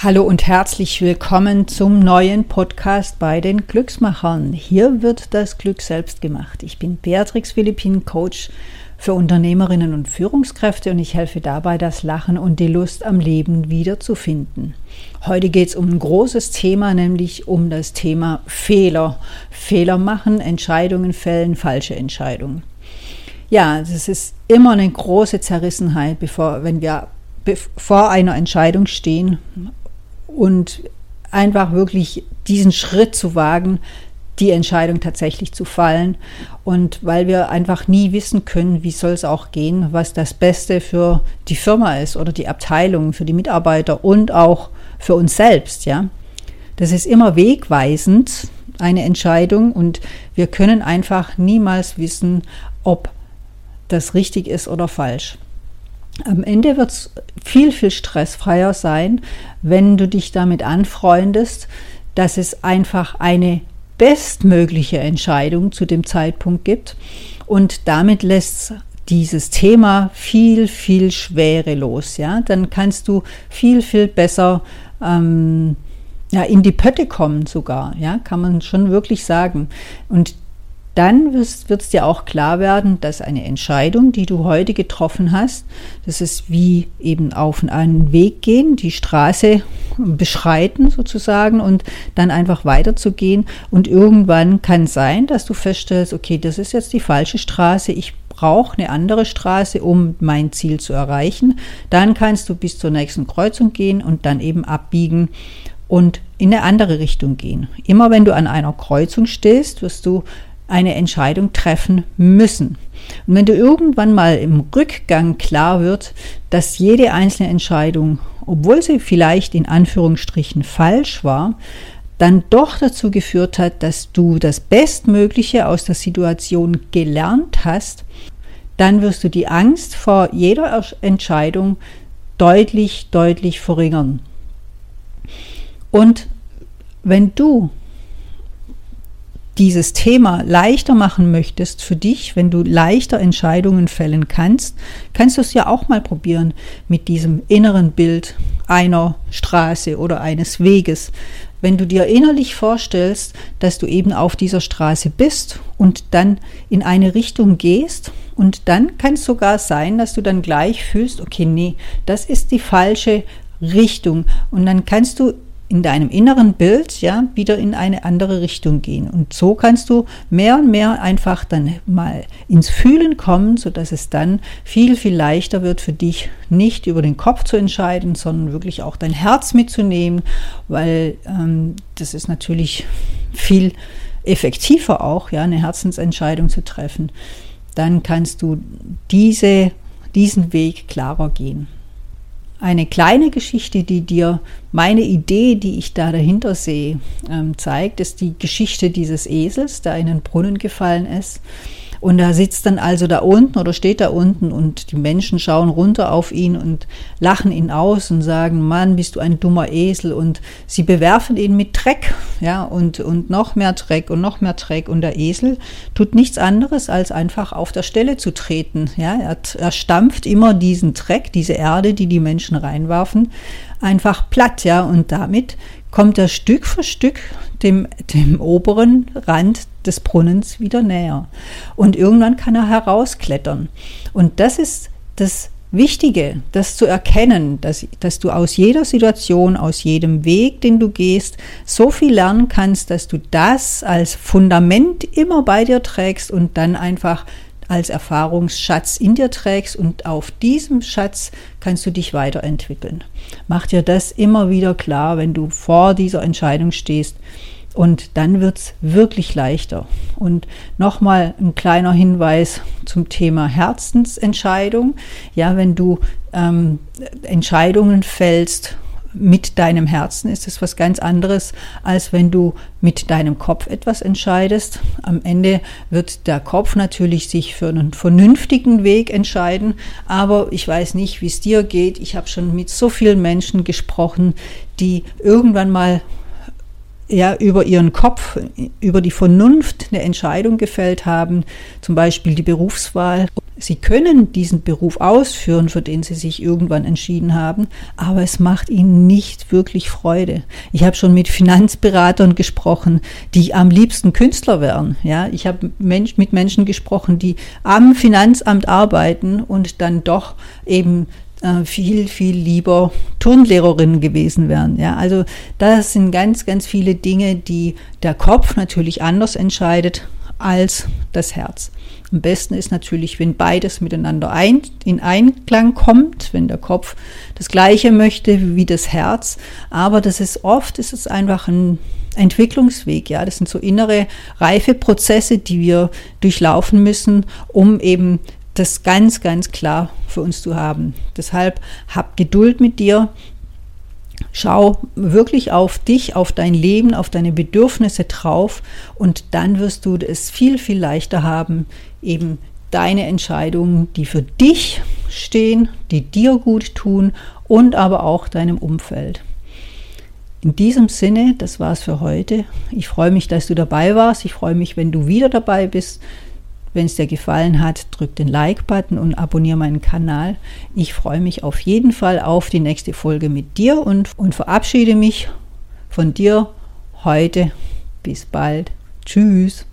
Hallo und herzlich willkommen zum neuen Podcast bei den Glücksmachern. Hier wird das Glück selbst gemacht. Ich bin Beatrix Philippin, Coach für Unternehmerinnen und Führungskräfte und ich helfe dabei, das Lachen und die Lust am Leben wiederzufinden. Heute geht es um ein großes Thema, nämlich um das Thema Fehler. Fehler machen, Entscheidungen fällen, falsche Entscheidungen. Ja, das ist immer eine große Zerrissenheit, bevor, wenn wir vor einer Entscheidung stehen und einfach wirklich diesen Schritt zu wagen, die Entscheidung tatsächlich zu fallen. Und weil wir einfach nie wissen können, wie soll es auch gehen, was das Beste für die Firma ist oder die Abteilung, für die Mitarbeiter und auch für uns selbst, ja. Das ist immer wegweisend, eine Entscheidung, und wir können einfach niemals wissen, ob das richtig ist oder falsch. Am Ende wird es viel, viel stressfreier sein, wenn du dich damit anfreundest, dass es einfach eine bestmögliche Entscheidung zu dem Zeitpunkt gibt. Und damit lässt dieses Thema viel, viel schwerelos. Ja? Dann kannst du viel, viel besser ähm, ja, in die Pötte kommen sogar, ja, kann man schon wirklich sagen. Und dann wird es dir auch klar werden, dass eine Entscheidung, die du heute getroffen hast, das ist wie eben auf einen Weg gehen, die Straße beschreiten sozusagen und dann einfach weiterzugehen. Und irgendwann kann sein, dass du feststellst, okay, das ist jetzt die falsche Straße, ich brauche eine andere Straße, um mein Ziel zu erreichen. Dann kannst du bis zur nächsten Kreuzung gehen und dann eben abbiegen und in eine andere Richtung gehen. Immer wenn du an einer Kreuzung stehst, wirst du eine Entscheidung treffen müssen. Und wenn du irgendwann mal im Rückgang klar wird, dass jede einzelne Entscheidung, obwohl sie vielleicht in Anführungsstrichen falsch war, dann doch dazu geführt hat, dass du das Bestmögliche aus der Situation gelernt hast, dann wirst du die Angst vor jeder Entscheidung deutlich, deutlich verringern. Und wenn du dieses Thema leichter machen möchtest für dich, wenn du leichter Entscheidungen fällen kannst, kannst du es ja auch mal probieren mit diesem inneren Bild einer Straße oder eines Weges. Wenn du dir innerlich vorstellst, dass du eben auf dieser Straße bist und dann in eine Richtung gehst und dann kann es sogar sein, dass du dann gleich fühlst, okay, nee, das ist die falsche Richtung und dann kannst du in deinem inneren Bild ja wieder in eine andere Richtung gehen. Und so kannst du mehr und mehr einfach dann mal ins Fühlen kommen, sodass es dann viel, viel leichter wird für dich, nicht über den Kopf zu entscheiden, sondern wirklich auch dein Herz mitzunehmen, weil ähm, das ist natürlich viel effektiver auch, ja, eine Herzensentscheidung zu treffen. Dann kannst du diese, diesen Weg klarer gehen eine kleine Geschichte, die dir meine Idee, die ich da dahinter sehe, ähm, zeigt, ist die Geschichte dieses Esels, der in den Brunnen gefallen ist. Und er sitzt dann also da unten oder steht da unten und die Menschen schauen runter auf ihn und lachen ihn aus und sagen, Mann, bist du ein dummer Esel. Und sie bewerfen ihn mit Dreck, ja, und, und noch mehr Dreck und noch mehr Dreck. Und der Esel tut nichts anderes, als einfach auf der Stelle zu treten. Ja, er, er stampft immer diesen Dreck, diese Erde, die die Menschen reinwerfen, einfach platt, ja, und damit kommt er Stück für Stück dem, dem oberen Rand des Brunnens wieder näher. Und irgendwann kann er herausklettern. Und das ist das Wichtige, das zu erkennen, dass, dass du aus jeder Situation, aus jedem Weg, den du gehst, so viel lernen kannst, dass du das als Fundament immer bei dir trägst und dann einfach als Erfahrungsschatz in dir trägst und auf diesem Schatz kannst du dich weiterentwickeln. Mach dir das immer wieder klar, wenn du vor dieser Entscheidung stehst. Und dann wird es wirklich leichter. Und nochmal ein kleiner Hinweis zum Thema Herzensentscheidung. Ja, wenn du ähm, Entscheidungen fällst mit deinem Herzen ist es was ganz anderes, als wenn du mit deinem Kopf etwas entscheidest. Am Ende wird der Kopf natürlich sich für einen vernünftigen Weg entscheiden, aber ich weiß nicht, wie es dir geht. Ich habe schon mit so vielen Menschen gesprochen, die irgendwann mal ja, über ihren Kopf, über die Vernunft eine Entscheidung gefällt haben, zum Beispiel die Berufswahl. Sie können diesen Beruf ausführen, für den Sie sich irgendwann entschieden haben, aber es macht Ihnen nicht wirklich Freude. Ich habe schon mit Finanzberatern gesprochen, die am liebsten Künstler wären. Ja, ich habe Mensch, mit Menschen gesprochen, die am Finanzamt arbeiten und dann doch eben viel, viel lieber Turnlehrerin gewesen wären. Ja, also das sind ganz, ganz viele Dinge, die der Kopf natürlich anders entscheidet als das Herz. Am besten ist natürlich, wenn beides miteinander ein, in Einklang kommt, wenn der Kopf das Gleiche möchte wie das Herz. Aber das ist oft, ist es einfach ein Entwicklungsweg. Ja, das sind so innere Reifeprozesse, die wir durchlaufen müssen, um eben das ganz, ganz klar für uns zu haben. Deshalb hab Geduld mit dir. Schau wirklich auf dich, auf dein Leben, auf deine Bedürfnisse drauf und dann wirst du es viel, viel leichter haben, eben deine Entscheidungen, die für dich stehen, die dir gut tun und aber auch deinem Umfeld. In diesem Sinne, das war's für heute. Ich freue mich, dass du dabei warst. Ich freue mich, wenn du wieder dabei bist. Wenn es dir gefallen hat, drück den Like-Button und abonniere meinen Kanal. Ich freue mich auf jeden Fall auf die nächste Folge mit dir und, und verabschiede mich von dir heute. Bis bald. Tschüss.